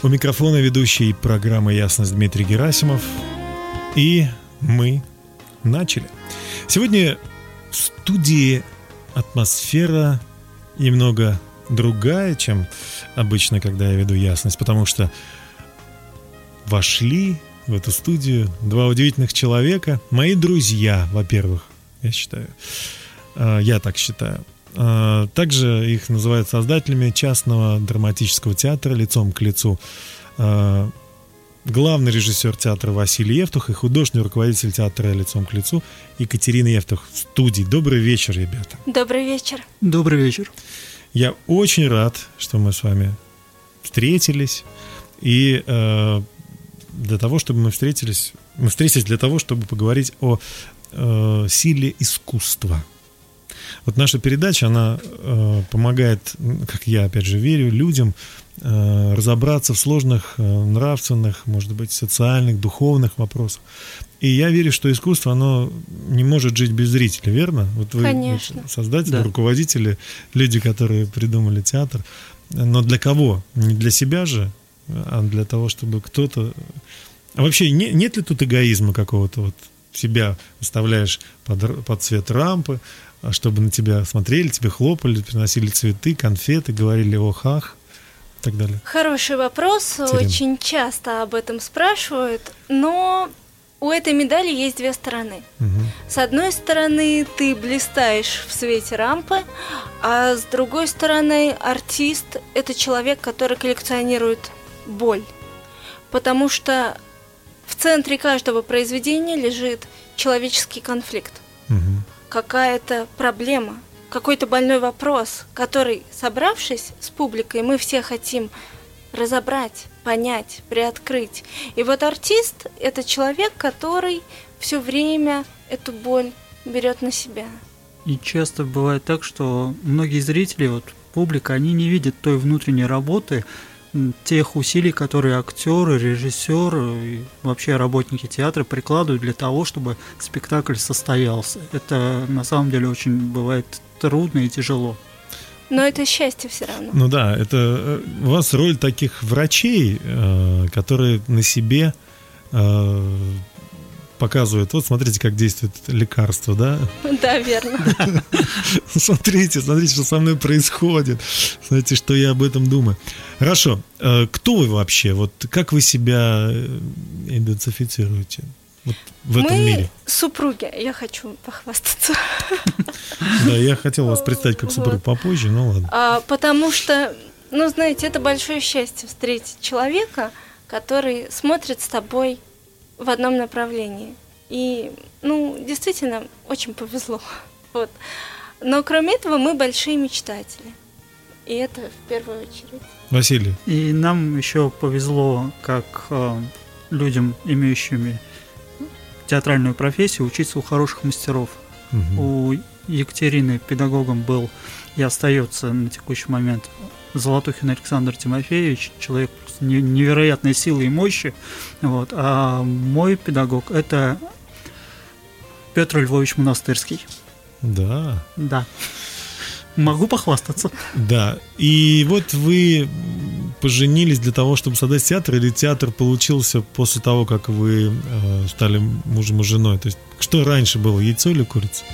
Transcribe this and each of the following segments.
У микрофона ведущий программы «Ясность» Дмитрий Герасимов. И мы начали. Сегодня в студии атмосфера немного другая, чем обычно, когда я веду «Ясность», потому что вошли в эту студию два удивительных человека, мои друзья, во-первых, я считаю. А, Я так считаю. А, Также их называют создателями частного драматического театра «Лицом к лицу». А, Главный режиссер театра Василий Евтух и художественный руководитель театра «Лицом к лицу» Екатерина Евтух в студии. Добрый вечер, ребята. Добрый вечер. Добрый вечер. Я очень рад, что мы с вами встретились. И э, для того, чтобы мы встретились, мы встретились для того, чтобы поговорить о э, силе искусства. Вот наша передача, она э, помогает, как я опять же верю, людям э, разобраться в сложных э, нравственных, может быть, социальных, духовных вопросах. И я верю, что искусство, оно не может жить без зрителя, верно? Вот вы Конечно. создатели, Да. руководители, люди, которые придумали театр. Но для кого? Не для себя же, а для того, чтобы кто-то... А вообще не- нет ли тут эгоизма какого-то? Вот себя выставляешь под, под цвет рампы, а чтобы на тебя смотрели, тебе хлопали, приносили цветы, конфеты, говорили ох, ах и так далее. Хороший вопрос. Терен. Очень часто об этом спрашивают, но у этой медали есть две стороны. Мгм. С одной стороны, ты блистаешь в свете рампы, а с другой стороны, артист – это человек, который коллекционирует боль. Потому что в центре каждого произведения лежит человеческий конфликт. Мгм. какая-то проблема, какой-то больной вопрос, который, собравшись с публикой, мы все хотим разобрать, понять, приоткрыть. И вот артист – это человек, который все время эту боль берет на себя. И часто бывает так, что многие зрители, вот публика, они не видят той внутренней работы, тех усилий, которые актеры, режиссеры и вообще работники театра прикладывают для того, чтобы спектакль состоялся. Это на самом деле очень бывает трудно и тяжело. Но это счастье все равно. Ну да, это э, у вас роль таких врачей, э, которые на себе показывают. Вот смотрите, как действует лекарство, да? Да, верно. Смотрите, смотрите, что со мной происходит. Смотрите, что я об этом думаю. Хорошо. Э, Кто вы вообще? Вот как вы себя э, идентифицируете вот в этом мы мире? супруги, я хочу похвастаться. Да, я хотел вас представить как супруг попозже, ну ладно. А, потому что, ну, знаете, это большое счастье встретить человека, который смотрит с тобой в одном направлении. И, ну, действительно, очень повезло. Вот. Но кроме этого мы большие мечтатели. И это в первую очередь. Василий. И нам еще повезло, как э, людям, имеющими театральную профессию, учиться у хороших мастеров. Мгм. У Екатерины педагогом был и остается на текущий момент Золотухин Александр Тимофеевич, человек невероятной силой и мощи. Вот. А мой педагог это Петр Львович Монастырский. Да. Да. Могу похвастаться. Да. И вот вы поженились для того, чтобы создать театр, или театр получился после того, как вы э, стали мужем и женой? То есть, что раньше было, яйцо или курица?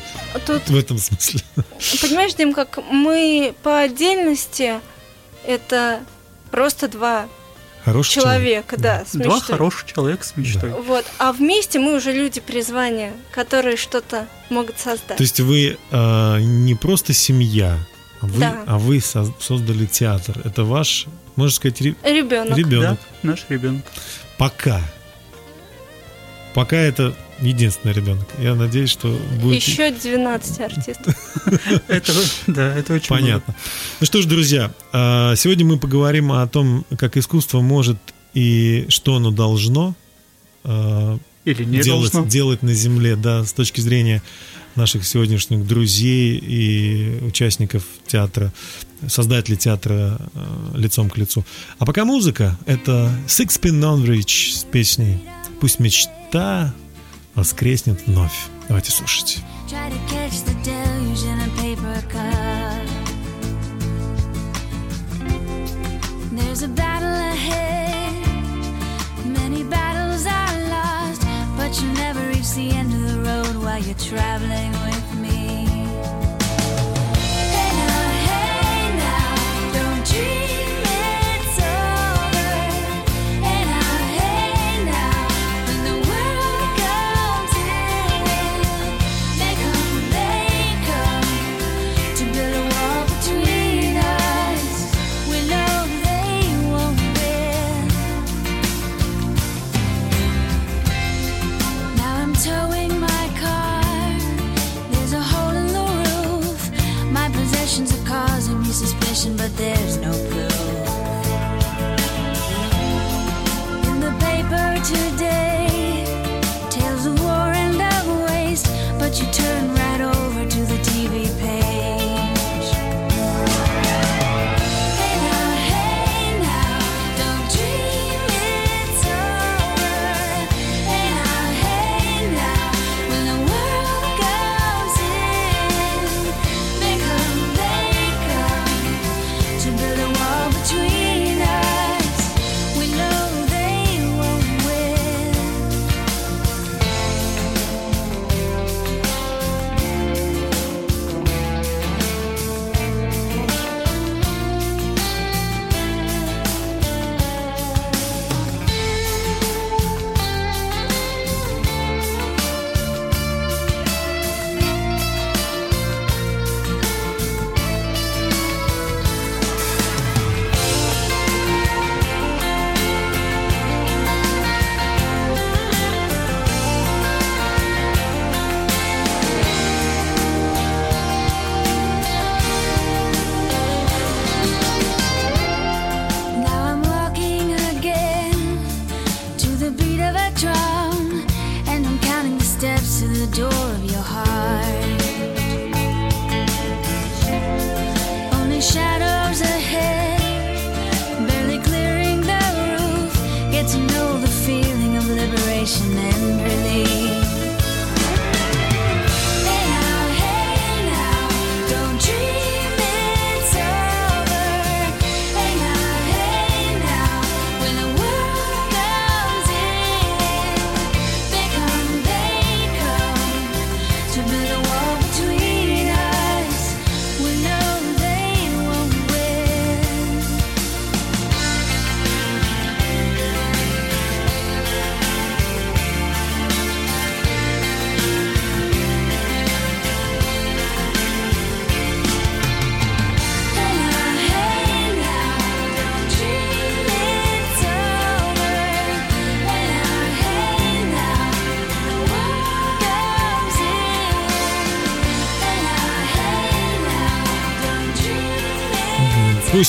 Тут, В этом смысле. понимаешь, Дим, как мы по отдельности это просто два Хороший человек. человека, да, с Два мечтой. хороших человека с мечтой. Вот, а вместе мы уже люди призвания, которые что-то могут создать. То есть вы э, не просто семья, а вы, Да. а вы соз- создали театр. Это ваш, можно сказать, ре- Ребенок. ребенок. Да, наш ребенок. Пока. Пока это единственный ребенок. Я надеюсь, что будет... Еще 12 артистов. Это, да, это очень Понятно. Ну что ж, друзья, а, сегодня мы поговорим о том, как искусство может и что оно должно а, Или не делать, должно. делать на Земле, да, с точки зрения наших сегодняшних друзей и участников театра, создателей театра э, лицом к лицу. А пока музыка, это Sixpin Non Rich с песней «Пусть мечта воскреснет вновь». Давайте слушать.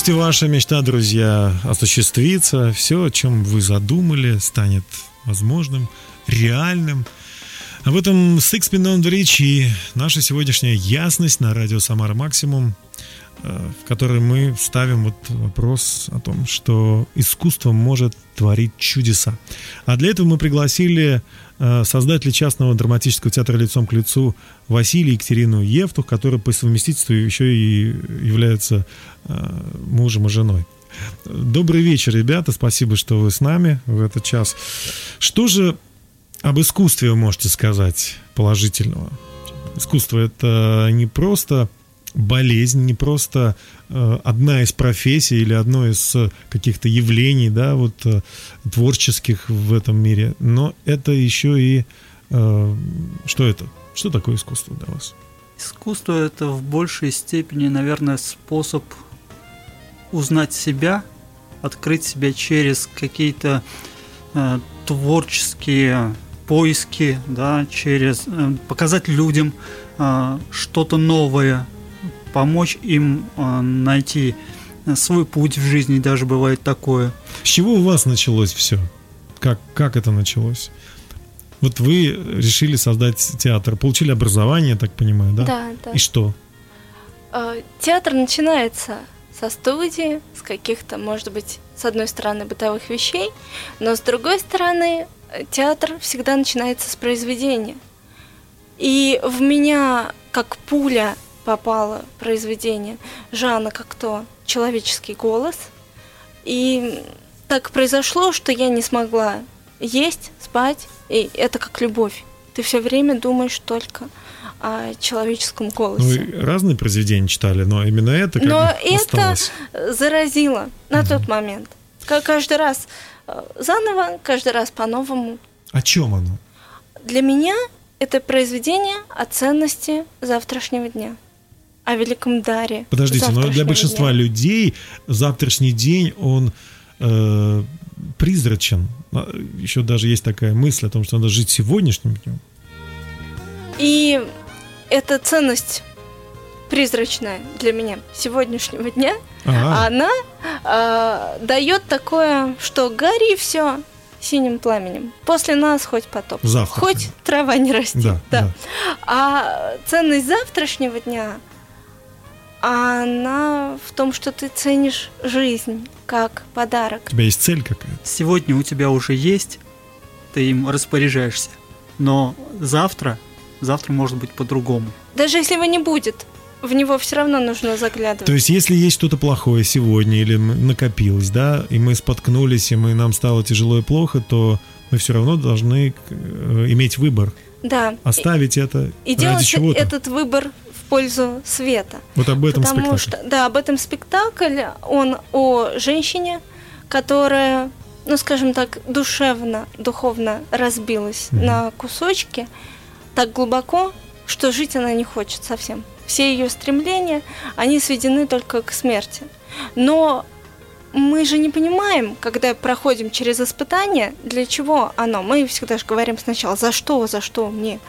Пусть ваша мечта, друзья, осуществится. Все, о чем вы задумали, станет возможным, реальным. Об этом Sixpin on the Rich и наша сегодняшняя ясность на радио Самара Максимум, э, в которой мы ставим вот вопрос о том, что искусство может творить чудеса. А для этого мы пригласили э, создателя частного драматического театра «Лицом к лицу» Василия и Екатерину Евтух, которые по совместительству еще и являются э, мужем и женой. Добрый вечер, ребята. Спасибо, что вы с нами в этот час. Что же об искусстве вы можете сказать положительного? Искусство это не просто болезнь, не просто э, одна из профессий или одно из э, каких-то явлений, да, вот э, творческих в этом мире, но это еще и что это? Что такое искусство для вас? Искусство это в большей степени, наверное, способ узнать себя, открыть себя через какие-то э, творческие поиски, да, через э, показать людям э, что-то новое, помочь им э, найти свой путь в жизни, даже бывает такое. С чего у вас началось все? Как, как это началось? Вот вы решили создать театр, получили образование, я так понимаю, да? Да, да. И что? Э, Театр начинается со студии, с каких-то, может быть, с одной стороны, бытовых вещей, но с другой стороны, э, театр всегда начинается с произведения. И в меня, как пуля, попало произведение Жана Кокто «Человеческий голос». И так произошло, что я не смогла есть, спать, и это как любовь. Ты все время думаешь только о человеческом Ну, голосе. вы разные произведения читали, но именно это как Но бы это осталось. заразило на тот момент. Ка- Каждый раз э, заново, каждый раз по-новому. О чем оно? Для меня это произведение о ценности завтрашнего дня, о великом даре. Подождите, но для большинства дня. людей завтрашний день, он э, призрачен. Еще даже есть такая мысль о том, что надо жить сегодняшним днем. И эта ценность призрачная для меня сегодняшнего дня, она э, дает такое, что гори все синим пламенем. После нас хоть потоп. Завтра. Хоть трава не растет. Да, да. А ценность завтрашнего дня, она в том, что ты ценишь жизнь как подарок. У тебя есть цель какая-то. Сегодня у тебя уже есть, ты им распоряжаешься, но завтра, завтра может быть по-другому. Даже если его не будет, в него все равно нужно заглядывать. То есть, если есть что-то плохое сегодня или накопилось, да, и мы споткнулись, и мы, нам стало тяжело и плохо, то мы все равно должны э, иметь выбор. да. Оставить это И, и ради делать чего-то. этот выбор пользу света. Вот об этом Потому спектакль. что, да, об этом спектакль, он о женщине, которая, ну, скажем так, душевно, духовно разбилась Мгм. на кусочки так глубоко, что жить она не хочет совсем. Все ее стремления, они сведены только к смерти. Но мы же не понимаем, когда проходим через испытание, для чего оно. Мы всегда же говорим сначала, за что, за что мне.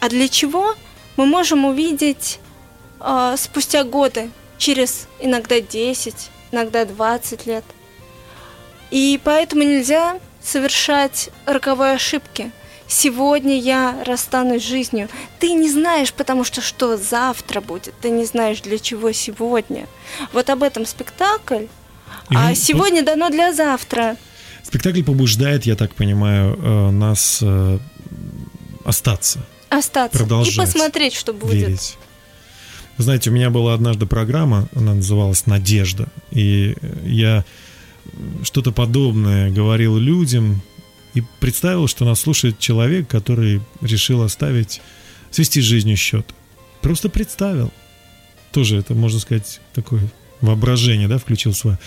А для чего мы можем увидеть а, спустя годы, через иногда 10, иногда 20 лет. И поэтому нельзя совершать роковые ошибки. Сегодня я расстанусь с жизнью. Ты не знаешь, потому что что завтра будет. Ты не знаешь, для чего сегодня. Вот об этом спектакль. И а он- сегодня дано для завтра. Спектакль побуждает, я так понимаю, э, нас э, остаться, Остаться. И посмотреть, что будет. верить. Знаете, у меня была однажды программа, она называлась «Надежда», и я что-то подобное говорил людям и представил, что нас слушает человек, который решил оставить, свести жизнью счет. Просто представил. Тоже это, можно сказать, такое воображение, да, включил свое.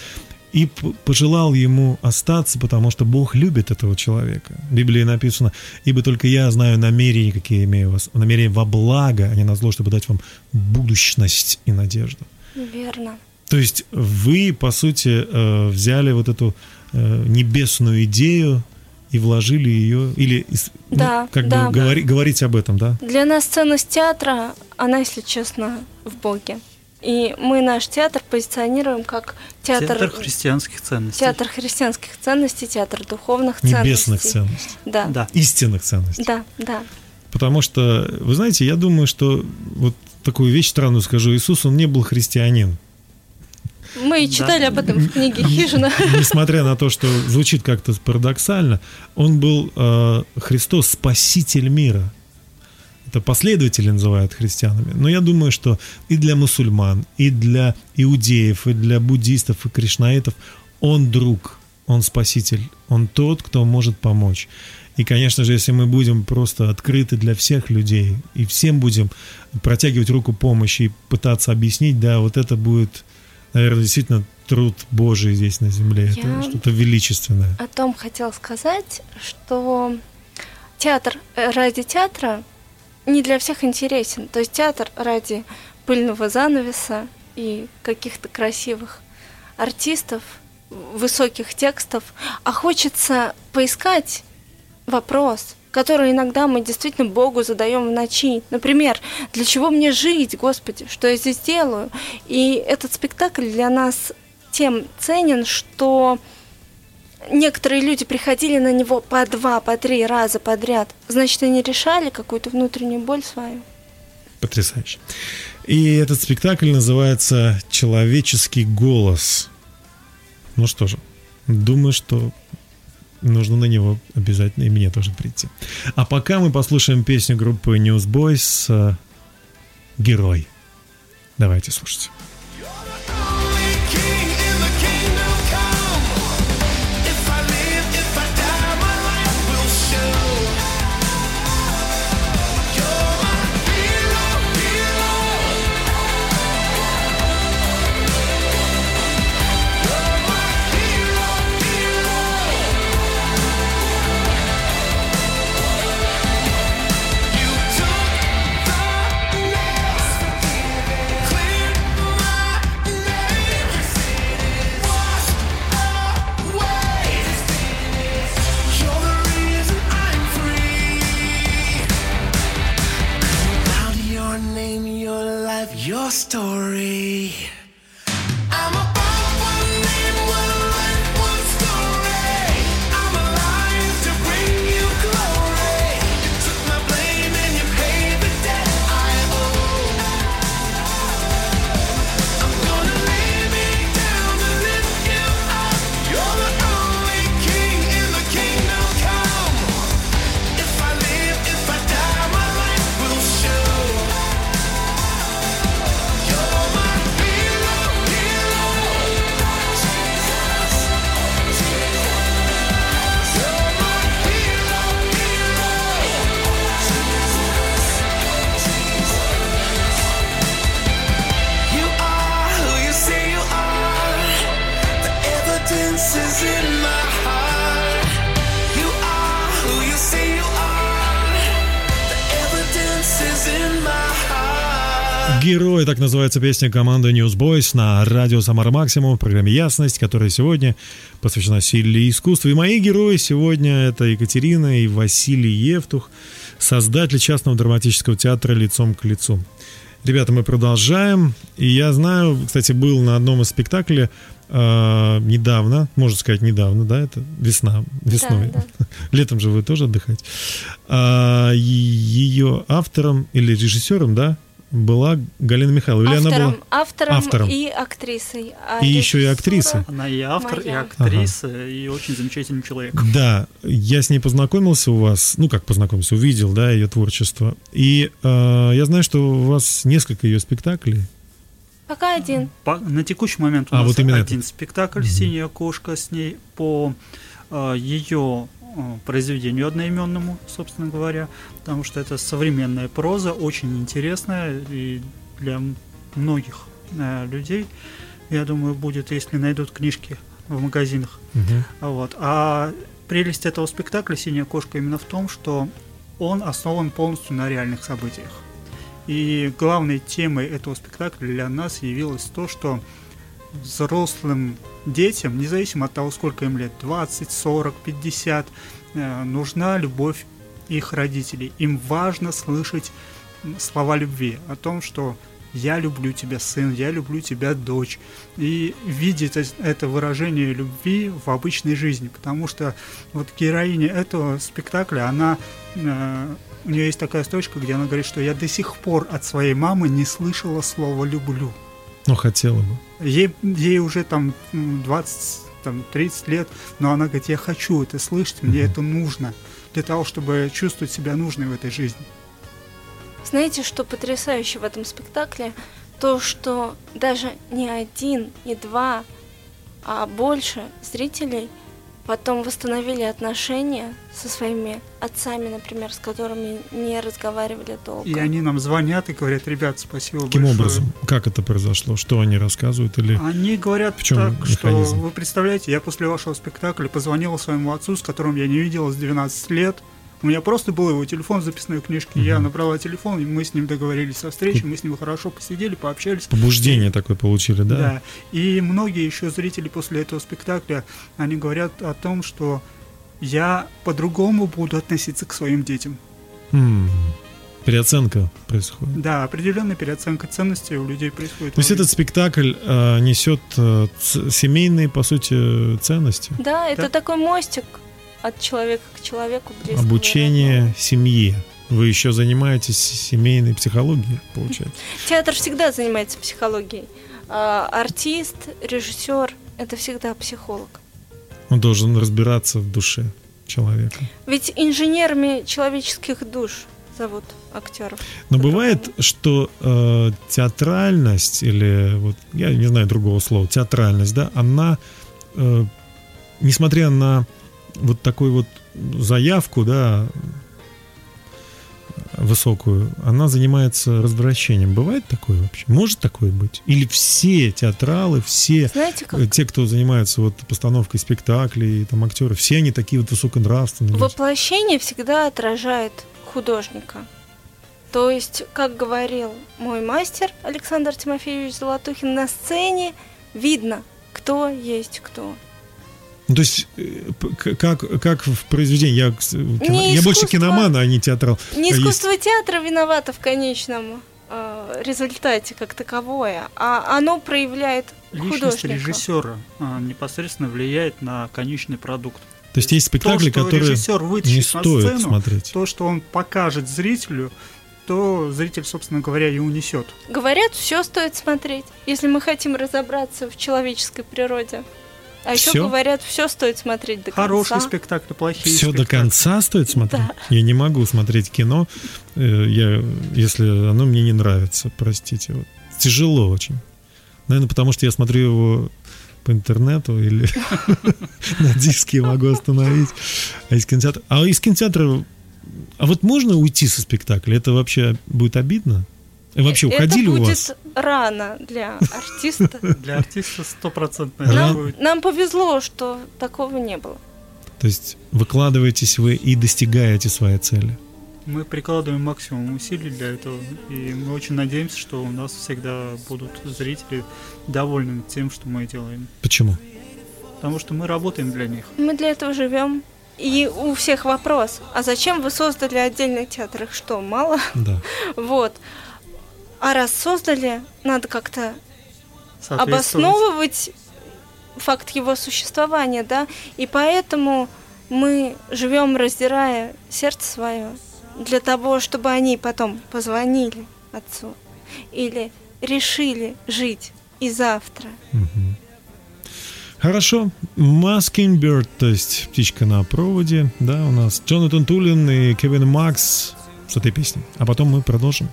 И пожелал ему остаться, потому что Бог любит этого человека. В Библии написано, ибо только я знаю намерения, какие имею вас, намерения во благо, а не на зло, чтобы дать вам будущность и надежду. Верно. То есть вы, по сути, э, взяли вот эту э, небесную идею и вложили ее, или ну, Да, как да. бы говори- говорить об этом, да? Для нас ценность театра, она, если честно, в Боге. И мы наш театр позиционируем как театр, Театр христианских ценностей. театр христианских ценностей, театр духовных Небесных ценностей. ценностей, Да. Да. истинных ценностей. Да, да. Потому что, вы знаете, я думаю, что вот такую вещь странную скажу, Иисус, он не был христианин. Мы читали об этом в книге Хижина. Несмотря на то, что звучит как-то парадоксально, он был э, Христос, спаситель мира. Это последователи называют христианами. Но я думаю, что и для мусульман, и для иудеев, и для буддистов, и кришнаитов он друг, он спаситель, он тот, кто может помочь. И, конечно же, если мы будем просто открыты для всех людей и всем будем протягивать руку помощи и пытаться объяснить, да, вот это будет, наверное, действительно труд Божий здесь на земле. Я- Это что-то величественное. О том хотел сказать, что театр э, ради театра не для всех интересен. То есть театр ради пыльного занавеса и каких-то красивых артистов, высоких текстов, а хочется поискать вопрос, которые иногда мы действительно Богу задаем в ночи. Например, для чего мне жить, Господи, что я здесь делаю? И этот спектакль для нас тем ценен, что некоторые люди приходили на него по два, по три раза подряд. Значит, они решали какую-то внутреннюю боль свою. Потрясающе. И этот спектакль называется «Человеческий голос». Ну что же, думаю, что нужно на него обязательно и мне тоже прийти. А пока мы послушаем песню группы Newsboys э, «Герой». Давайте слушать. Герой, так называется песня команды Newsboys на радио Самара Максимум в программе Ясность, которая сегодня посвящена силе искусства. И мои герои сегодня это Екатерина и Василий Евтух, создатели частного драматического театра «Лицом к лицу». Ребята, мы продолжаем. И я знаю, кстати, был на одном из спектаклей э, недавно, можно сказать недавно, да, это весна, весной. да. Летом же вы тоже отдыхаете. А, ее автором или режиссером, да, была Галина Михайловна. Или она Автором, была... автором, автором. и актрисой. А И еще и актриса. Она и автор, и Моя. актриса, и очень замечательный человек. Да, я с ней познакомился у вас, ну как познакомился, увидел, да, ее творчество. И э, я знаю, что у вас несколько ее спектаклей. Пока один. По- на текущий момент у А, нас вот именно один спектакль «Синяя кошка» с ней по э, ее произведению одноименному, собственно говоря, потому что это современная проза, очень интересная и для многих э, людей, я думаю, будет, если найдут книжки в магазинах. А Вот. А прелесть этого спектакля «Синяя кошка» именно в том, что он основан полностью на реальных событиях. И главной темой этого спектакля для нас явилось то, что взрослым детям, независимо от того, сколько им лет, 20, 40, 50, э, нужна любовь их родителей. Им важно слышать слова любви о том, что я люблю тебя, сын, я люблю тебя, дочь. И видеть эс- это выражение любви в обычной жизни. Потому что вот героиня этого спектакля, она э, у нее есть такая строчка, где она говорит, что я до сих пор от своей мамы не слышала слова люблю. Ну, хотела бы. Ей, ей уже там м, 20, там, 30 лет, но она говорит, я хочу это слышать, мне это нужно для того, чтобы чувствовать себя нужной в этой жизни. Знаете, что потрясающе в этом спектакле? То, что даже не один, не два, а больше зрителей потом восстановили отношения со своими отцами, например, с которыми не разговаривали долго. И они нам звонят и говорят, ребят, спасибо Каким большое. образом? Как это произошло? Что они рассказывают? Или... Они говорят В чём так, что механизм? вы представляете, я после вашего спектакля позвонила своему отцу, с которым я не виделась 12 лет. У меня просто был его телефон в записной книжке. Я набрала телефон, и мы с ним договорились о встрече, мы с ним хорошо посидели, пообщались. Побуждение такое получили, да? Да. И многие еще зрители после этого спектакля, они говорят о том, что я по-другому буду относиться к своим детям. М, Переоценка происходит. Да, определенная переоценка ценностей у людей происходит. То есть этот спектакль э, несет э, ц- семейные, по сути, ценности. Да, это Да. такой мостик от человека к человеку. близкого и Обучение семье. Вы еще занимаетесь семейной психологией, получается. Театр всегда занимается психологией. А, артист, режиссер – это всегда психолог. Он должен разбираться в душе человека. Ведь инженерами человеческих душ зовут актеров. Но бывает, что э, театральность или вот я не знаю другого слова, театральность, да, она, э, несмотря на вот такую вот заявку, да, высокую, она занимается развращением. Бывает такое вообще? Может такое быть? Или все театралы, все Знаете, как э, те, кто занимается вот постановкой спектаклей, там актеры, все они такие вот высоконравственные. воплощение всегда отражает художника. То есть, как говорил мой мастер Александр Тимофеевич Золотухин, на сцене видно, кто есть кто. Ну, то есть, э, как, как в произведении, я, кино- я больше киноман, а не театрал. Не Есть- искусство театра виновато в конечном э, результате как таковое, а оно проявляет Личность художника. режиссера а, непосредственно влияет на конечный продукт. То есть есть спектакли, то, которые режиссер не стоит сцену, смотреть. то, что он покажет зрителю, то зритель, собственно говоря, и унесет. Говорят, все стоит смотреть, если мы хотим разобраться в человеческой природе. А еще Всё? говорят, все стоит смотреть до Хорошие конца. спектакли, плохие Все до спектакли. конца стоит смотреть? Да. Я не могу смотреть кино, э, я, если оно мне не нравится, простите. Вот. Тяжело очень. Наверное, потому что я смотрю его по интернету или на диске могу остановить. А из кинотеатра... А из кинотеатра... А вот можно уйти со спектакля? Это вообще будет обидно? И вообще, уходили Это у вас? Рано для артиста. Для артиста стопроцентно Нам, будет. нам повезло, что такого не было. То есть выкладываетесь вы и достигаете своей цели. Мы прикладываем максимум усилий для этого, и мы очень надеемся, что у нас всегда будут зрители довольны тем, что мы делаем. Почему? Потому что мы работаем для них. Мы для этого живем. И у всех вопрос, а зачем вы создали отдельный театр? Их что, мало? Да. Вот. А раз создали, надо как-то обосновывать факт его существования, да, и поэтому мы живем, раздирая сердце свое, для того, чтобы они потом позвонили отцу или решили жить и завтра. Мгм. Хорошо. Bird, то есть птичка на проводе, да, у нас Джонатан Тулин и Кевин Макс с этой песней. А потом мы продолжим.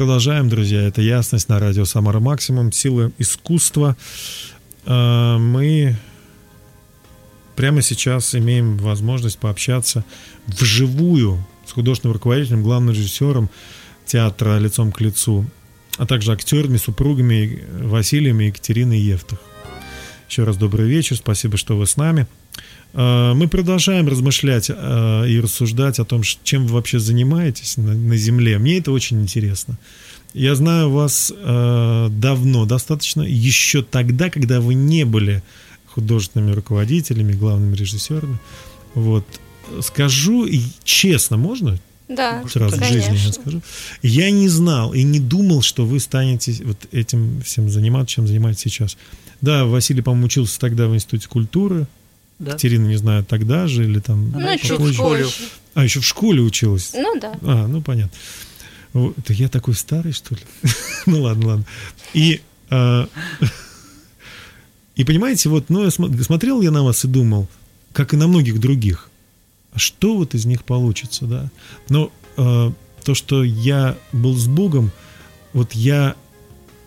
Продолжаем, друзья. Это ясность на радио Самара Максимум. Сила искусства. Э, Мы прямо сейчас имеем возможность пообщаться вживую с художественным руководителем, главным режиссером театра «Лицом к лицу», а также актерами, супругами Василием и Екатериной Евтах. Еще раз добрый вечер, спасибо, что вы с нами. Э, Мы продолжаем размышлять э, и рассуждать о том, чем вы вообще занимаетесь на, Земле. Мне это очень интересно. Я знаю вас э, давно, достаточно, еще тогда, когда вы не были художественными руководителями, главными режиссерами. Вот. Скажу честно, можно? Да, Сразу в жизни я конечно. скажу. Я не знал и не думал, что вы станете вот этим всем заниматься, чем занимаетесь сейчас. Да, Василий, по-моему, учился тогда в Институте культуры. Да. Катерина, не знаю, тогда же или там... Ну, чуть попозже. позже. А, еще в школе училась. Ну да. А, ну понятно. Вот, Это я такой старый, что ли? ну ладно, ладно. И, а, и понимаете, вот, ну, я смо- смотрел я на вас и думал, как и на многих других, что вот из них получится, да? Но а, то, что я был с Богом, вот я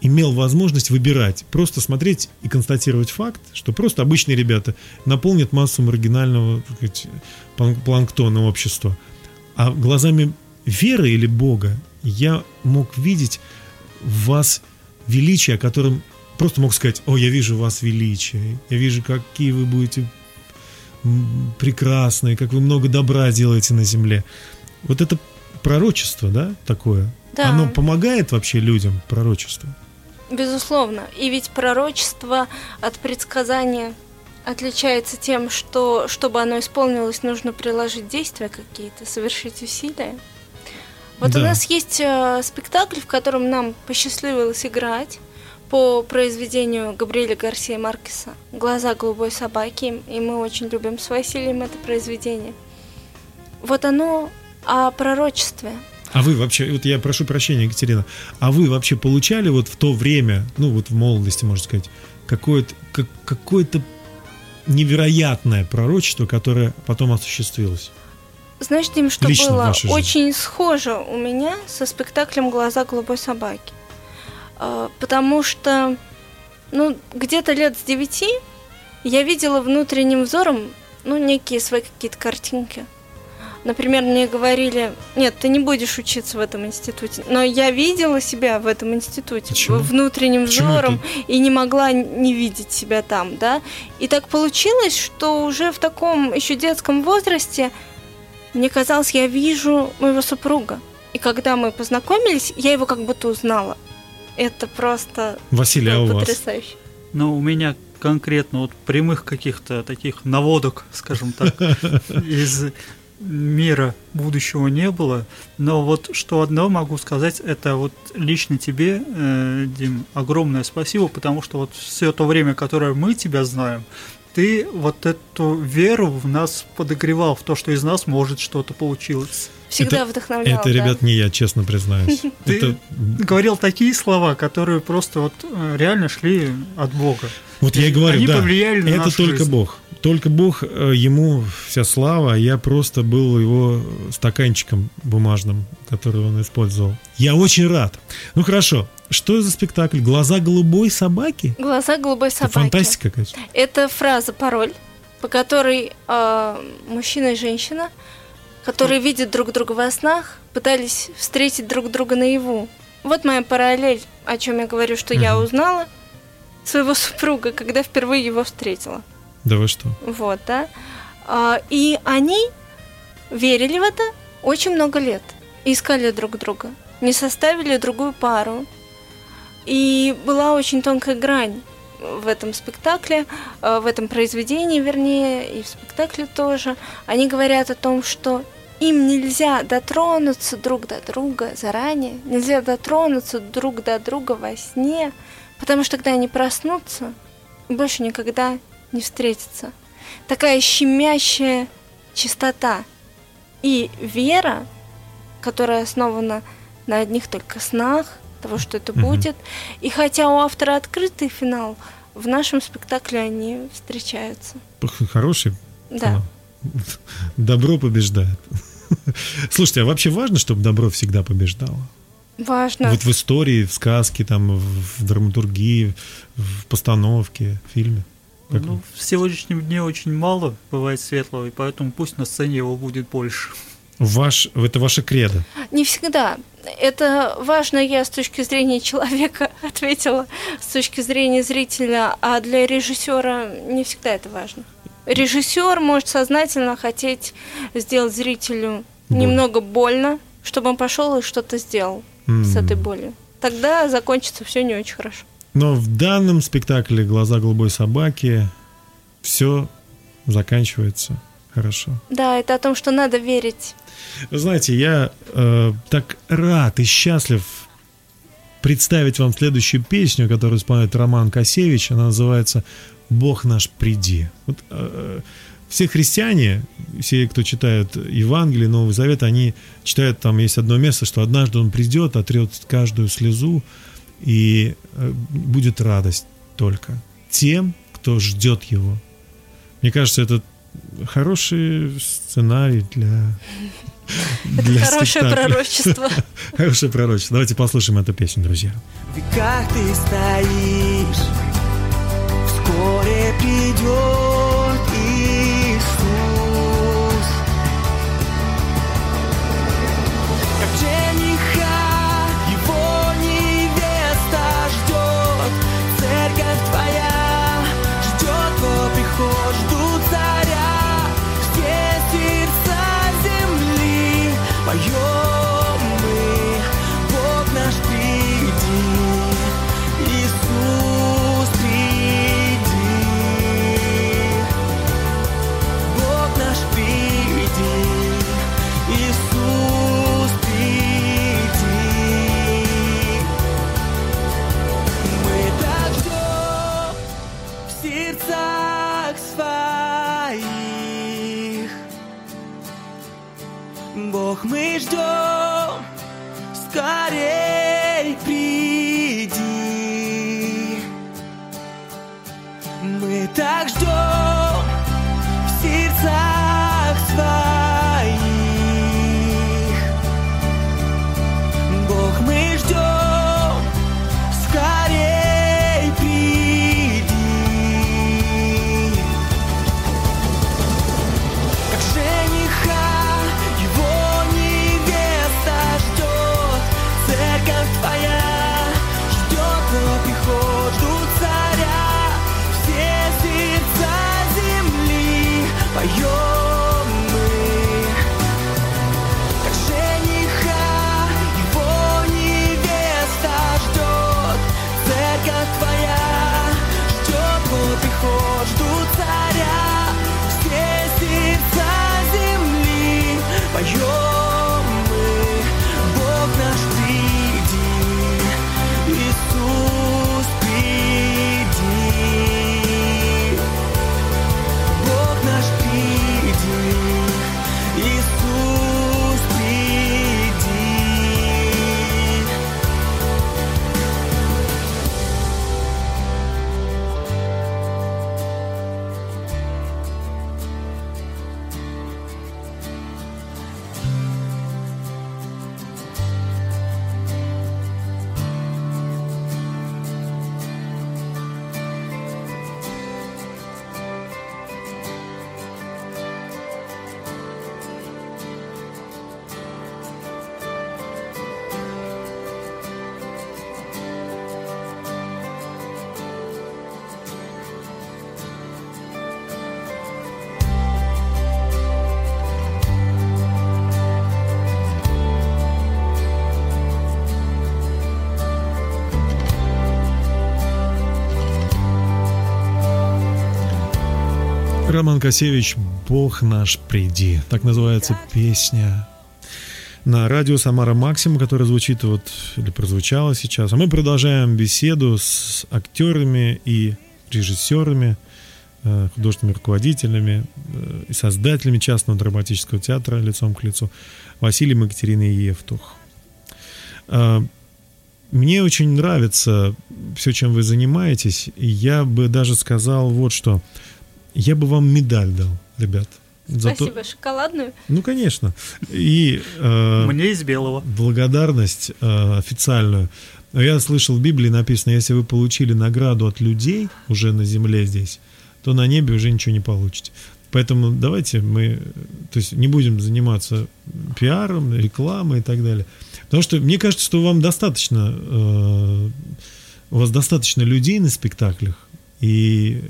имел возможность выбирать, просто смотреть и констатировать факт, что просто обычные ребята наполнят массу маргинального так сказать, план- планктона общества. А глазами веры или Бога я мог видеть в вас величие, о котором просто мог сказать, о, я вижу в вас величие, я вижу, какие вы будете прекрасные, как вы много добра делаете на земле. Вот это пророчество, да, такое? Да. Оно помогает вообще людям, пророчество? Безусловно. И ведь пророчество от предсказания отличается тем, что, чтобы оно исполнилось, нужно приложить действия какие-то, совершить усилия. Вот Да. у нас есть э, спектакль, в котором нам посчастливилось играть по произведению Габриэля Гарсия Маркеса «Глаза голубой собаки», и мы очень любим с Василием это произведение. Вот оно о пророчестве. А вы вообще, вот я прошу прощения, Екатерина, а вы вообще получали вот в то время, ну вот в молодости, можно сказать, какое-то как- какое-то невероятное пророчество, которое потом осуществилось? Знаешь, Дим, что Лично было очень схоже у меня со спектаклем «Глаза голубой собаки». А, Потому что, ну, где-то лет с девяти я видела внутренним взором, ну, некие свои какие-то картинки. Например, мне говорили, нет, ты не будешь учиться в этом институте. Но я видела себя в этом институте Почему? внутренним Почему взором и не могла не видеть себя там, да. И так получилось, что уже в таком еще детском возрасте мне казалось, я вижу моего супруга. И когда мы познакомились, я его как будто узнала. Это просто Василий, а было у вас? потрясающе. Но у меня конкретно вот прямых каких-то таких наводок, скажем так, из мира будущего не было. Но вот что одно могу сказать, это вот лично тебе, э, Дим, огромное спасибо, потому что вот все то время, которое мы тебя знаем, ты вот эту веру в нас подогревал, в то, что из нас может что-то получилось. Всегда Это- вдохновлял. Это, да. ребят, не я, честно признаюсь. Ты Это говорил такие слова, которые просто вот э, реально шли от Бога. Вот я и говорю, Они да, повлияли на это только жизнь. Бог. Только Бог, э, ему вся слава, а я просто был его стаканчиком бумажным, который он использовал. Я очень рад. Ну хорошо, что за спектакль? «Глаза голубой собаки»? Глаза голубой Это собаки. фантастика какая-то. Это фраза, пароль, по которой э, мужчина и женщина, которые видят друг друга во снах, пытались встретить друг друга наяву. Вот моя параллель, о чем я говорю, что я узнала своего супруга, когда впервые его встретила. Да вы что? Вот, да. А, И они верили в это очень много лет. Искали друг друга. Не составили другую пару. И была очень тонкая грань в этом спектакле, э, в этом произведении, вернее, и в спектакле тоже. Они говорят о том, что им нельзя дотронуться друг до друга заранее, нельзя дотронуться друг до друга во сне, потому что тогда они проснутся больше никогда не встретятся. Такая щемящая чистота и вера, которая основана на одних только снах, того, что это Мгм. будет. И хотя у автора открытый финал, в нашем спектакле они встречаются. Хороший. Да. финал. Добро побеждает. Слушайте, а вообще важно, чтобы добро всегда побеждало? Важно. Вот в истории, в сказке, там, в драматургии, в постановке, в фильме. Как Ну, в сегодняшнем дне очень мало бывает светлого, и поэтому пусть на сцене его будет больше. Ваш, это ваше кредо. Не всегда. Это важно, я с точки зрения человека ответила, с точки зрения зрителя, а для режиссера не всегда это важно. Режиссер может сознательно хотеть сделать зрителю Больно. немного больно, чтобы он пошел и что-то сделал с М. этой болью. Тогда закончится все не очень хорошо. Но в данном спектакле «Глаза голубой собаки» все заканчивается хорошо. Да, это о том, что надо верить. Знаете, я э, так рад и счастлив представить вам следующую песню, которую исполняет Роман Косевич. Она называется «Бог наш, приди». Вот, э, все христиане, все, кто читает Евангелие, Новый Завет, они читают, там есть одно место, что однажды он придет, отрет каждую слезу, и э, будет радость только тем, кто ждет его. Мне кажется, это хороший сценарий для... Это для хорошее спектакля. пророчество. Хорошее пророчество. Давайте послушаем эту песню, друзья. В веках ты стоишь, вскоре придет Роман Косевич «Бог наш, приди». Так называется песня на радио «Самара Максимум», которая звучит вот, или прозвучала сейчас. А мы продолжаем беседу с актерами и режиссерами, э, художественными руководителями э, и создателями частного драматического театра «Лицом к лицу» Василием и Екатериной Евтух. Э, Мне очень нравится все, чем вы занимаетесь. И я бы даже сказал вот что. Я бы вам медаль дал, ребят. за то- Спасибо, шоколадную. Ну, конечно. И э, Мне из белого. благодарность э, официальную. Но Я слышал в Библии написано, если вы получили награду от людей уже на земле здесь, то на небе уже ничего не получите. Поэтому давайте мы, то есть не будем заниматься пиаром, рекламой и так далее. Потому что мне кажется, что вам достаточно, э, у вас достаточно людей на спектаклях, и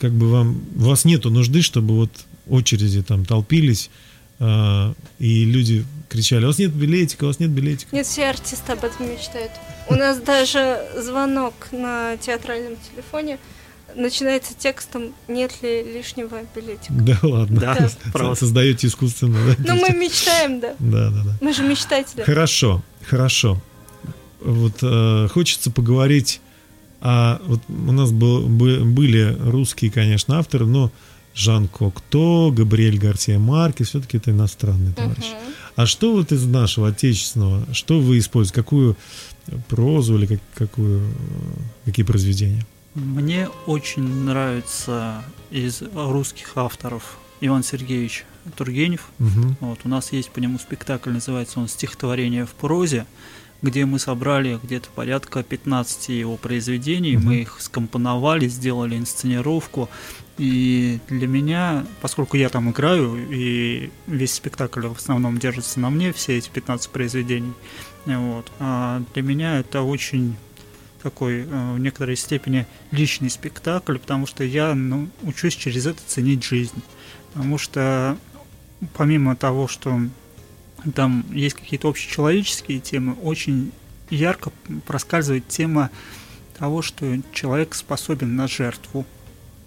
как бы вам, у вас нету нужды, чтобы вот очереди там толпились, э, и люди кричали, у вас нет билетика, у вас нет билетика. Нет, все артисты об этом мечтают. У нас даже звонок на театральном телефоне начинается текстом «Нет ли лишнего билетика?». Да ладно. Да, Да. Создаете искусственно, да? Ну, мы мечтаем, да. Да, да, да. Мы же мечтатели. Хорошо, хорошо. Вот э, хочется поговорить о... Вот у нас был, бы- были русские, конечно, авторы, но Жан Кокто, Габриэль Гарсия Маркес, все-таки это иностранные товарищи. Мгм. А что вот из нашего отечественного, что вы используете? Какую прозу или как- какую, какие произведения? Мне очень нравится из русских авторов Иван Сергеевич Тургенев. Мгм. Вот, у нас есть по нему спектакль, называется он «Стихотворение в прозе», где мы собрали где-то порядка 15 его произведений, Мгм. мы их скомпоновали, сделали инсценировку. И для меня, поскольку я там играю, и весь спектакль в основном держится на мне, все эти 15 произведений, вот, а для меня это очень такой э, в некоторой степени личный спектакль, потому что я ну, учусь через это ценить жизнь. Потому что помимо того, что там есть какие-то общечеловеческие темы, очень ярко проскальзывает тема того, что человек способен на жертву.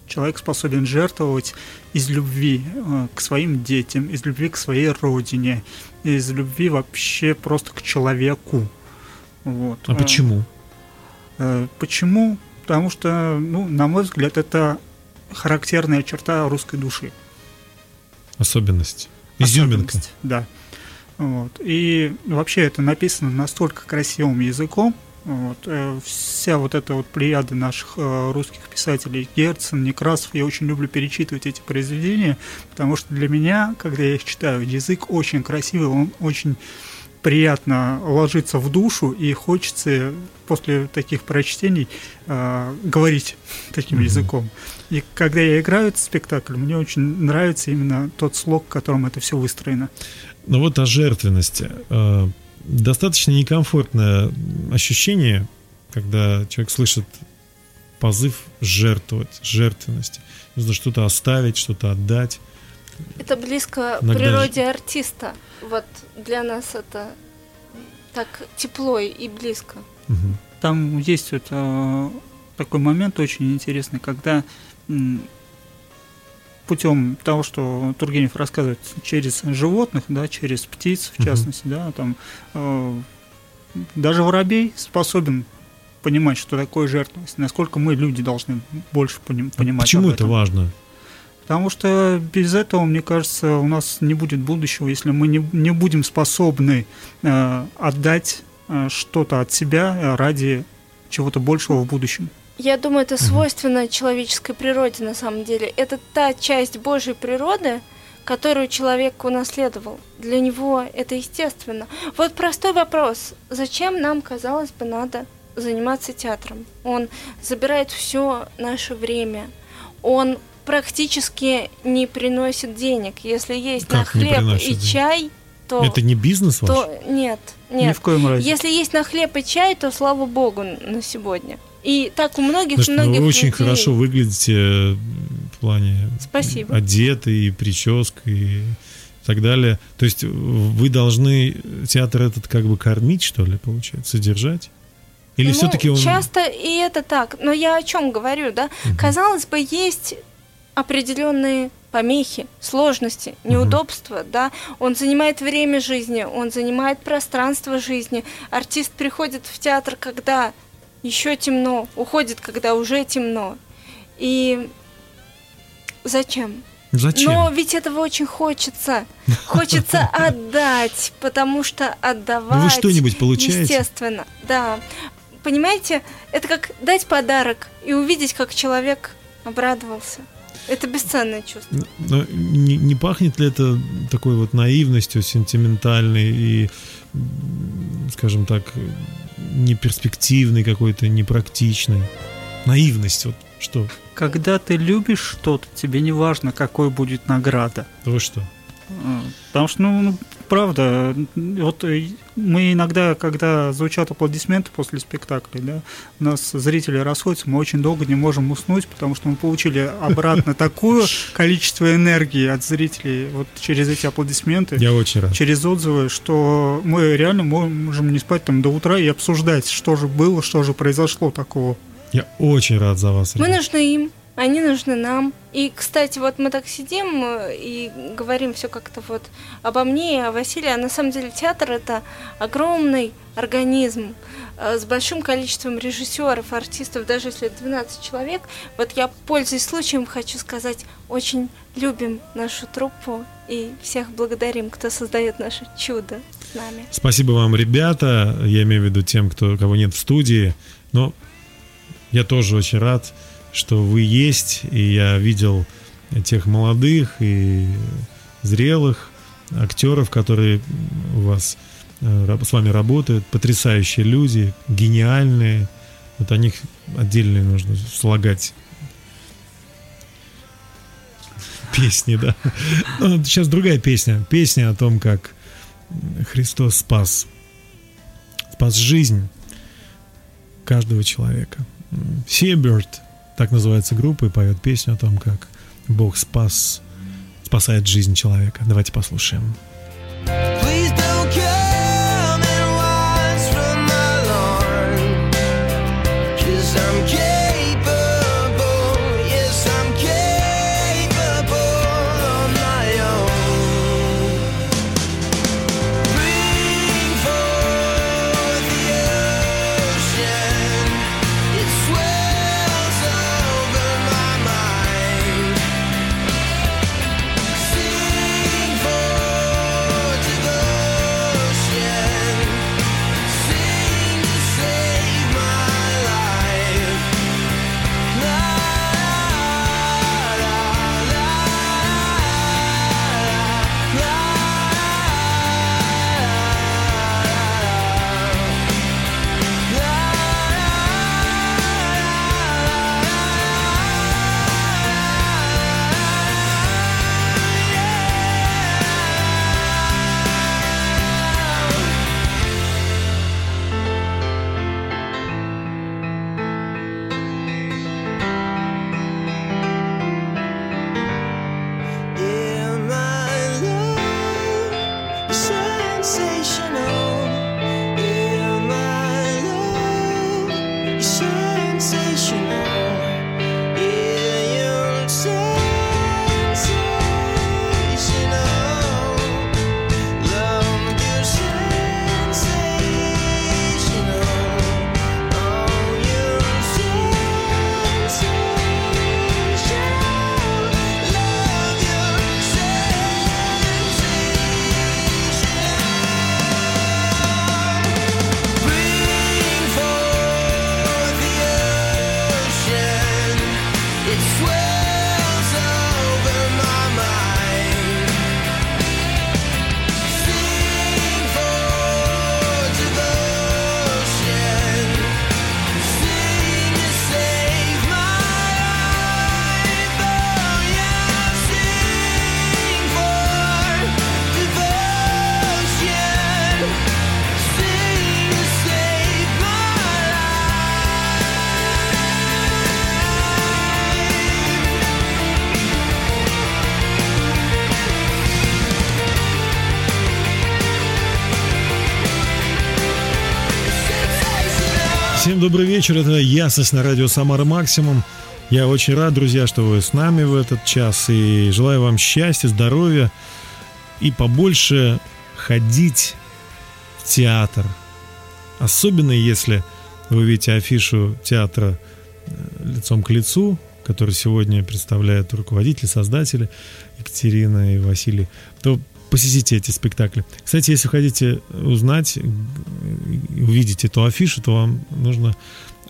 Человек способен жертвовать из любви э, к своим детям, из любви к своей родине, из любви вообще просто к человеку. Вот. А Э, почему? Э, Почему? Потому что, ну, на мой взгляд, это характерная черта русской души. Особенность. Изюминка. Особенность, Да. Вот. И вообще это написано настолько красивым языком. Вот. э, Вся вот эта вот плеяда наших э, русских писателей, Герцен, Некрасов, я очень люблю перечитывать эти произведения, потому что для меня, когда я их читаю, язык очень красивый, он очень приятно ложится в душу, и хочется после таких прочтений э, говорить таким Мгм. языком. И когда я играю этот спектакль, мне очень нравится именно тот слог, которым это все выстроено. Ну вот о жертвенности. Э, Достаточно некомфортное ощущение, когда человек слышит позыв жертвовать, жертвенности. Нужно что-то оставить, что-то отдать. Это близко Иногда природе артиста. Вот для нас это так тепло и близко. Мгм. Там есть вот, э, такой момент очень интересный, когда путем того, что Тургенев рассказывает через животных, да, через птиц, в частности, да, там э, даже воробей способен понимать, что такое жертвенность, насколько мы, люди, должны больше поним- понимать. А Почему это важно? Потому что без этого, мне кажется, у нас не будет будущего, если мы не, не будем способны э, отдать э, что-то от себя ради чего-то большего в будущем. Я думаю, это свойственно человеческой природе на самом деле. Это та часть Божьей природы, которую человек унаследовал. Для него это естественно. Вот простой вопрос. Зачем нам, казалось бы, надо заниматься театром? Он забирает все наше время. Он практически не приносит денег. Если есть на Как не хлеб и денег? чай, то, Это не бизнес ваш? то нет, Ни нет. в коем разе. Если есть на хлеб и чай, то слава богу на сегодня. И так у многих, Потому что многих вы очень людей. хорошо выглядите э, в плане Спасибо. одеты и прическа и так далее. То есть вы должны театр этот как бы кормить, что ли, получается, содержать? Или Ну, все-таки он... часто и это так. Но я о чем говорю, да? Мгм. Казалось бы, есть определенные помехи, сложности, неудобства, да, он занимает время жизни, он занимает пространство жизни. Артист приходит в театр, когда еще темно, уходит, когда уже темно. И зачем? Зачем? Но ведь этого очень хочется. Хочется отдать, потому что отдавать... Ну вы что-нибудь получаете? Естественно, да. Понимаете, это как дать подарок и увидеть, как человек обрадовался. Это бесценное чувство. Но не, не пахнет ли это такой вот наивностью, сентиментальной и, скажем так, неперспективной какой-то, непрактичной? Наивность, вот что? Когда ты любишь что-то, тебе не важно, какой будет награда. Вы что? Потому что, ну, ну, правда, вот э, мы иногда, когда звучат аплодисменты после спектакля, да, у нас зрители расходятся, мы очень долго не можем уснуть, потому что мы получили обратно такое количество энергии от зрителей вот через эти аплодисменты, Я очень рад. через отзывы, что мы реально можем не спать там до утра и обсуждать, что же было, что же произошло такого. Я очень рад за вас. Мы ребят. нужны им, они нужны нам. И, кстати, вот мы так сидим э, и говорим все как-то вот обо мне и о Василии, а на самом деле театр это огромный организм э, с большим количеством режиссеров, артистов, даже если это 12 человек. Вот я, пользуясь случаем, хочу сказать, очень любим нашу труппу и всех благодарим, кто создает наше чудо с нами. Спасибо вам, ребята. Я имею в виду тем, кто, кого нет в студии. Но я тоже очень рад, что вы есть. И я видел тех молодых и зрелых актеров, которые у вас э, с вами работают. Потрясающие люди, гениальные. Вот о них отдельно нужно слагать песни, да. Ну, вот сейчас другая песня. Песня о том, как Христос спас. Спас жизнь каждого человека. Seabird, так называется группа, и поет песню о том, как Бог спас, спасает жизнь человека. Давайте послушаем. Please Всем добрый вечер, это Ясность на радио Самара Максимум. Я очень рад, друзья, что вы с нами в этот час. И желаю вам счастья, здоровья и побольше ходить в театр. Особенно если вы видите афишу театра э, лицом к лицу, который сегодня представляет руководители, создатели Екатерина и Василий, то посетите эти спектакли. Кстати, если хотите узнать, увидеть эту афишу, то вам нужно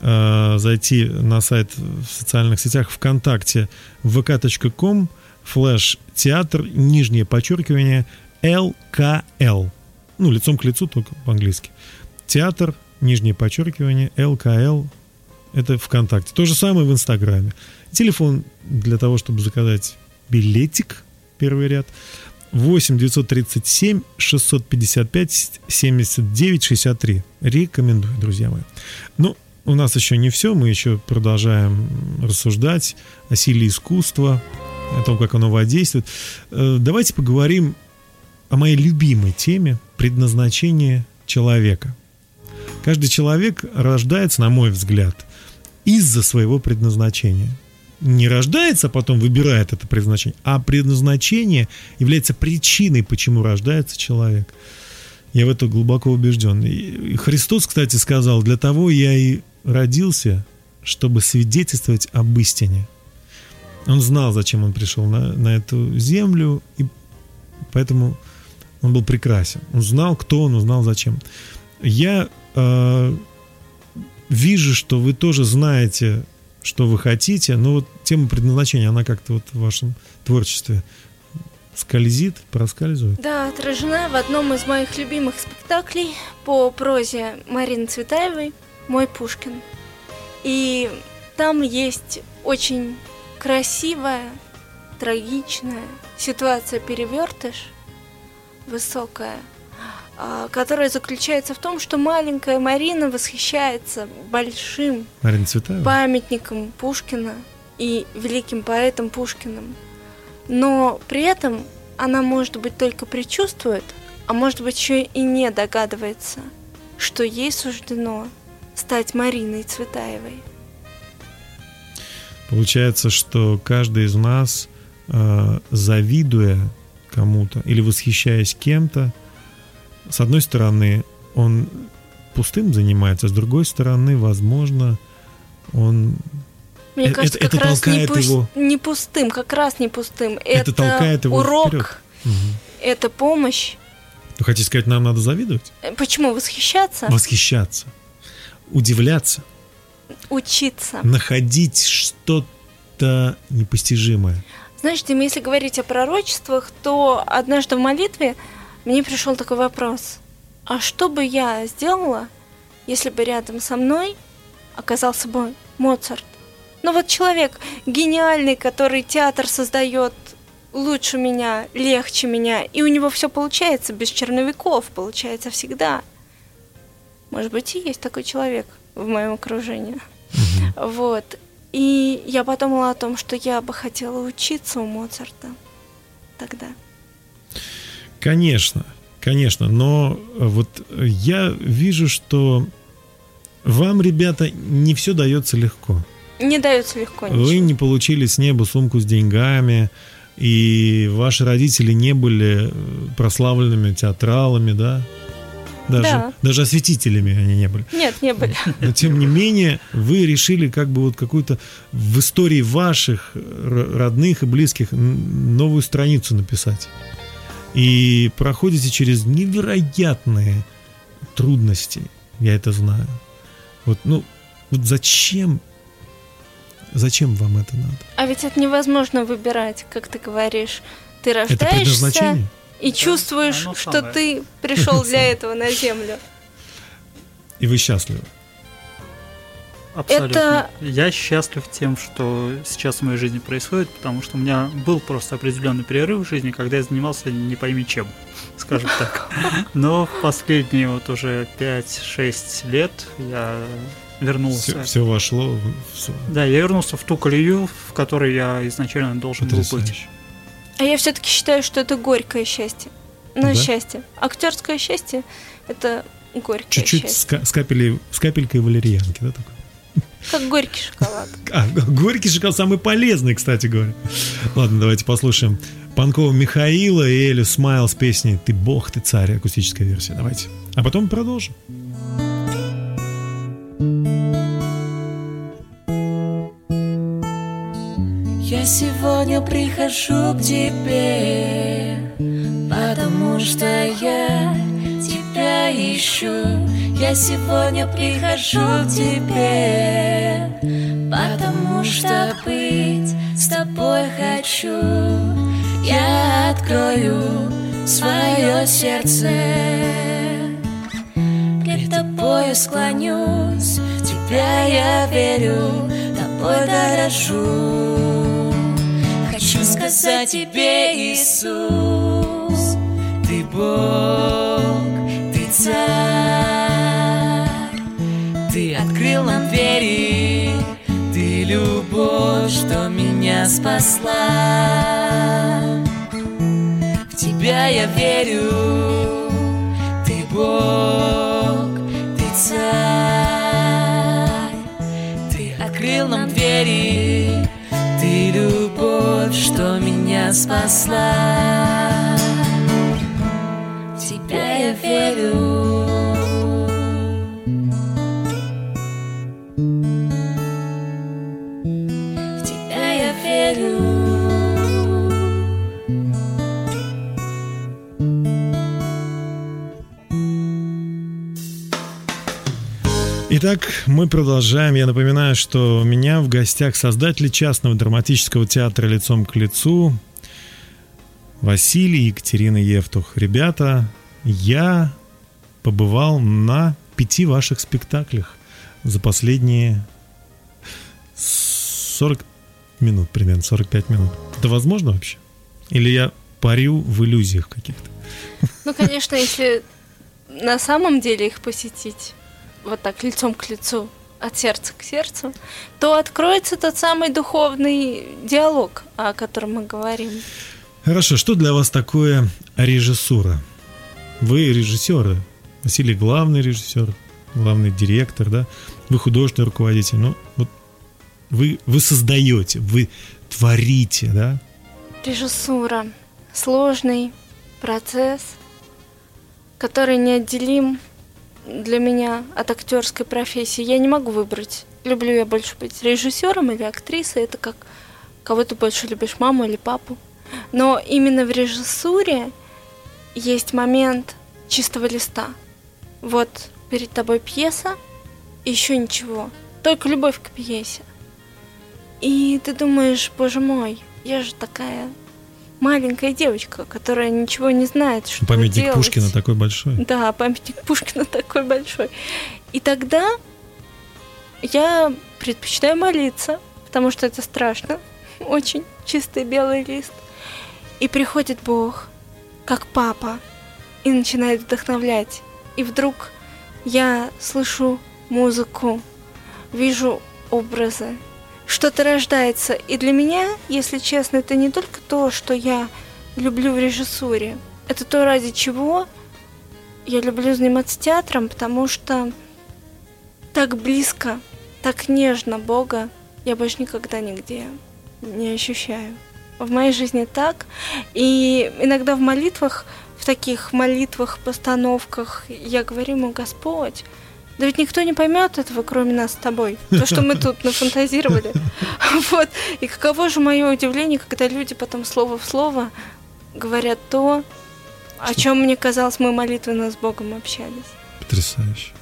э, зайти на сайт в социальных сетях ВКонтакте vk.com слэш театр, нижнее подчеркивание ЛКЛ. Ну, лицом к лицу, только по-английски. Театр, нижнее подчеркивание ЛКЛ. Это ВКонтакте. То же самое в Инстаграме. Телефон для того, чтобы заказать билетик, первый ряд, 8 937 655 79 63. Рекомендую, друзья мои. Ну, у нас еще не все, мы еще продолжаем рассуждать о силе искусства, о том, как оно воздействует. Э, Давайте поговорим о моей любимой теме предназначение человека. Каждый человек рождается, на мой взгляд, из-за своего предназначения. Не рождается, а потом выбирает это предназначение, а предназначение является причиной, почему рождается человек. Я в это глубоко убежден. И Христос, кстати, сказал, для того я и родился, чтобы свидетельствовать об истине. Он знал, зачем он пришел на, на эту землю, и поэтому он был прекрасен. Он знал, кто он, он знал, зачем. Я э, вижу, что вы тоже знаете, что вы хотите, но вот тема предназначения, она как-то вот в вашем творчестве скользит, проскальзывает. Да, отражена в одном из моих любимых спектаклей по прозе Марины Цветаевой «Мой Пушкин». И там есть очень красивая, трагичная ситуация перевертыш, высокая, которая заключается в том, что маленькая Марина восхищается большим Марина Цветаева? памятником Пушкина и великим поэтом Пушкиным. Но при этом она, может быть, только предчувствует, а может быть, еще и не догадывается, что ей суждено стать Мариной Цветаевой. Получается, что каждый из нас, э, завидуя кому-то или восхищаясь кем-то, с одной стороны, он пустым занимается, с другой стороны, возможно, он Мне Э- кажется, это- как это раз не, пусть- его- не пустым, как раз не пустым. Это толкает его урок, вперед. Это помощь. Вы хотите сказать, нам надо завидовать? Э, Почему восхищаться? Восхищаться, удивляться, Учиться. находить что-то непостижимое. Знаешь, Дим, если говорить о пророчествах, то однажды в молитве мне пришел такой вопрос. А что бы я сделала, если бы рядом со мной оказался бы Моцарт? Ну вот человек гениальный, который театр создает лучше меня, легче меня, и у него все получается без черновиков, получается всегда. Может быть, и есть такой человек в моем окружении. Вот. И я подумала о том, что я бы хотела учиться у Моцарта тогда. Конечно, конечно, но э, вот э, я вижу, что вам, ребята, не все дается легко. Не дается легко Вы ничего. не получили с неба сумку с деньгами, и ваши родители не были э, прославленными театралами, да? Даже, Да. даже осветителями они не были. Нет, не были. Но тем не менее, вы решили как бы вот какую-то в истории ваших родных и близких новую страницу написать. И проходите через невероятные трудности, я это знаю. Вот, ну, вот зачем, зачем вам это надо? А ведь это невозможно выбирать, как ты говоришь. Ты Это рождаешься и чувствуешь, что ты пришел для этого на землю. И вы счастливы. Абсолютно. Это- Я счастлив тем, что сейчас в моей жизни происходит, потому что у меня был просто определенный перерыв в жизни, когда я занимался не пойми чем, скажем так. Но в последние вот уже 5-6 лет я вернулся. Все, вошло в- в- Да, я вернулся в ту колею, в которой я изначально должен был быть. потрясающе. А я все-таки считаю, что это горькое счастье. Ну, Да? счастье. Актерское счастье это горькое Чуть-чуть счастье. ка- с капелей- с капелькой валерьянки, да, такой? Как горький шоколад. А, горький шоколад самый полезный, кстати говоря. Ладно, давайте послушаем Панкова Михаила и Элю Смайл с песней «Ты бог, ты царь», акустическая версия. Давайте. А потом продолжим. Я сегодня прихожу к тебе, потому что я тебя ищу. Я сегодня прихожу к тебе, потому что быть с тобой хочу. Я открою свое сердце, пред тобою склонюсь, тебя я верю, тобой дорожу. Хочу сказать тебе, Иисус, ты Бог, царь, ты открыл нам двери, ты любовь, что меня спасла. В тебя я верю, ты Бог, ты царь, ты открыл нам двери, ты любовь, что меня спасла. Я верю. Итак, мы продолжаем. Я напоминаю, что у меня в гостях создатели частного драматического театра «Лицом к лицу» Василий и Екатерина Евтух. Ребята, я побывал на пяти ваших спектаклях за последние 40 минут, примерно 45 минут. Это возможно вообще? Или я парю в иллюзиях каких-то? Ну, конечно, если на самом деле их посетить вот так лицом к лицу, от сердца к сердцу, то откроется тот самый духовный диалог, о котором мы говорим. Хорошо, что для вас такое режиссура? Вы режиссеры. Василий главный режиссер, главный директор, да? Вы художественный руководитель. Ну, вот вы, вы создаете, вы творите, да? Режиссура – сложный процесс, который неотделим для меня от актерской профессии. Я не могу выбрать, люблю я больше быть режиссером или актрисой. Это как кого ты больше любишь, маму или папу. Но именно в режиссуре есть момент чистого листа. Вот перед тобой пьеса, еще ничего, только любовь к пьесе. И ты думаешь, боже мой, я же такая маленькая девочка, которая ничего не знает, что Памятник делать. Пушкина такой большой. Да, памятник Пушкина такой большой. И тогда я предпочитаю молиться, потому что это страшно. Очень чистый белый лист. И приходит Бог, как папа, и начинает вдохновлять. И вдруг я слышу музыку, вижу образы, что-то рождается. И для меня, если честно, это не только то, что я люблю в режиссуре, это то, ради чего я люблю заниматься театром, потому что так близко, так нежно Бога я больше никогда нигде не ощущаю. В моей жизни так. И иногда в молитвах, в таких молитвах, постановках я говорю ему, Господь, да ведь никто не поймет этого, кроме нас с тобой. То, что мы тут нафантазировали. Вот. И каково же мое удивление, когда люди потом слово в слово говорят то, о чем мне казалось, мы молитвенно с Богом общались. Потрясающе.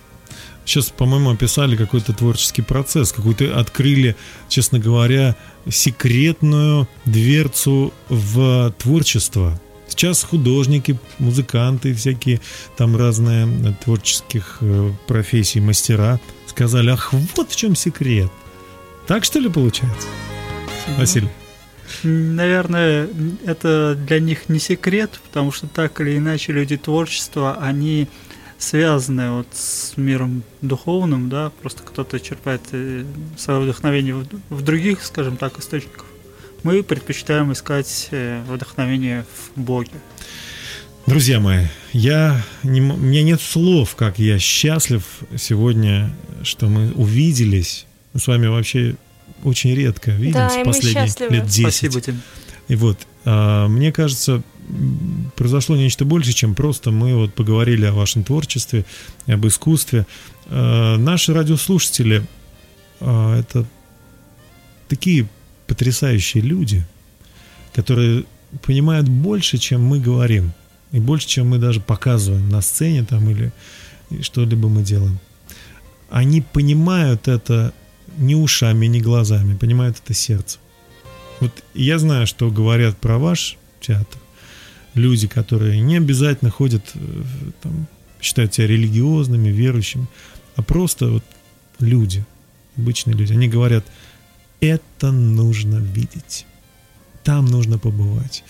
Сейчас, по-моему, описали какой-то творческий процесс, какой-то открыли, честно говоря, секретную дверцу в творчество. Сейчас художники, музыканты, всякие там разные э, творческих э, профессий, мастера сказали, ах, вот в чем секрет. Так что ли получается? Василий? Наверное, это для них не секрет, потому что так или иначе люди творчества, они связаны вот с миром духовным, да, просто кто-то черпает э, свое вдохновение в, в других, скажем так, источниках. Мы предпочитаем искать э, вдохновение в Боге. Друзья мои, я не, у меня нет слов, как я счастлив сегодня, что мы увиделись Мы с вами вообще очень редко видимся Да, последние лет 10. Спасибо тебе. И вот, а, мне кажется, произошло нечто больше, чем просто мы вот поговорили о вашем творчестве, об искусстве. А, Наши радиослушатели а, это такие потрясающие люди, которые понимают больше, чем мы говорим, и больше, чем мы даже показываем на сцене там или что-либо мы делаем. Они понимают это не ушами, не глазами, понимают это сердцем. Вот я знаю, что говорят про ваш театр люди, которые не обязательно ходят, э, там, считают себя религиозными, верующими, а просто вот люди, обычные люди. Они говорят, это нужно видеть, там нужно побывать.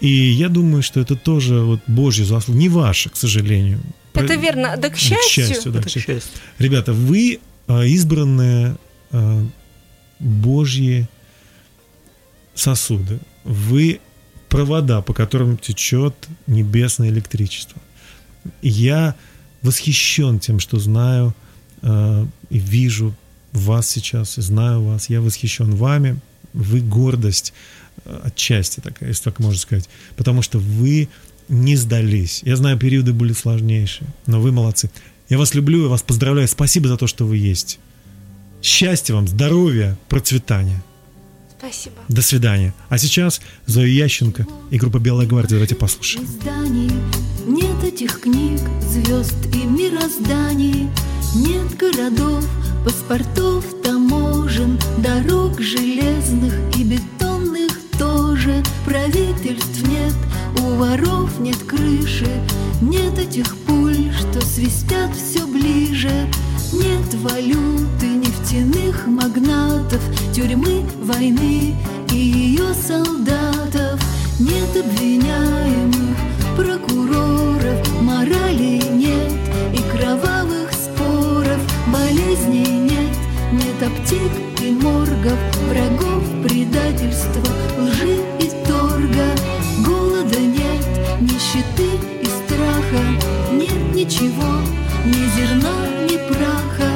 И я думаю, что это тоже вот Божья заслуга, не ваша, к сожалению. Это верно. Да к Ну, счастью. да, Это к счастью. счастье. Ребята, вы а, избранные а, Божьи сосуды. Вы провода, по которым течет небесное электричество. Я восхищен тем, что знаю а, и вижу вас сейчас, и знаю вас. Я восхищен вами. Вы гордость а, отчасти такая, если так можно сказать. Потому что вы не сдались. Я знаю, периоды были сложнейшие, но вы молодцы. Я вас люблю, я вас поздравляю. Спасибо за то, что вы есть. Счастья вам, здоровья, процветания. Спасибо. До свидания. А сейчас Зоя Ященко и группа «Белая гвардия». Давайте послушаем. изданий Нет этих книг, звезд и мирозданий Нет городов, паспортов, таможен Дорог железных и бетонных тоже Правительств нет, у воров нет крыши Нет этих пуль, что свистят все ближе Нет валюты, нефтяных магнатов Тюрьмы, войны и ее солдатов. Нет обвиняемых, прокуроров Морали нет и кровавых споров. Болезней нет, нет аптек и моргов Врагов, предательства, лжи и торга. Голода нет, нищеты и страха. Нет ничего, ни зерна, ни праха.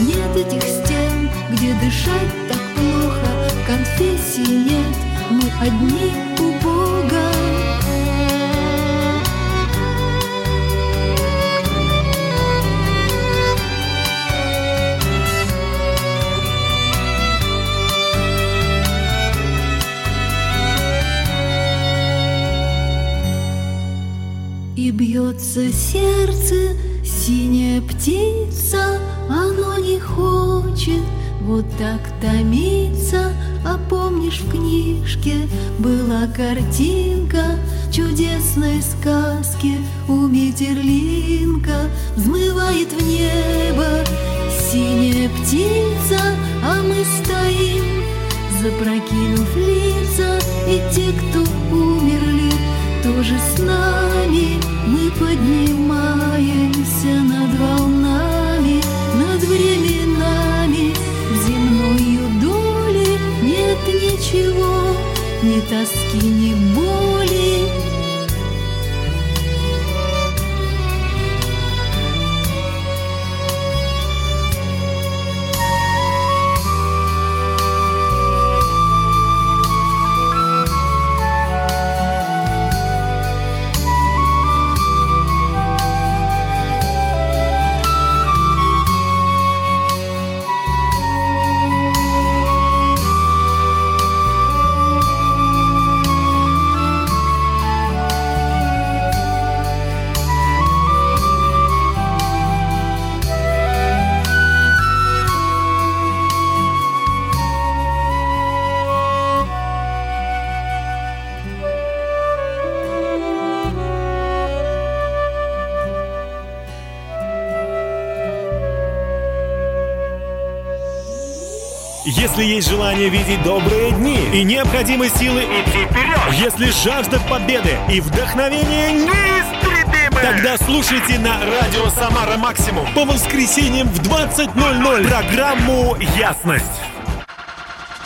Нет этих стен, где дышать так плохо. Конфессий нет, мы одни у Бога бьется сердце, синяя птица, оно не хочет вот так томиться. А помнишь, в книжке была картинка чудесной сказки у Метерлинка взмывает в небо синяя птица, а мы стоим, запрокинув лица, и те, кто умерли, тоже с нами поднимаемся над волнами, над временами в земною доли нет ничего, ни тоски, ни боли. Если есть желание видеть добрые дни и необходимы силы идти вперед, если жажда победы и вдохновение неистребимы, тогда слушайте на радио Самара Максимум по воскресеньям в 20.00 программу «Ясность».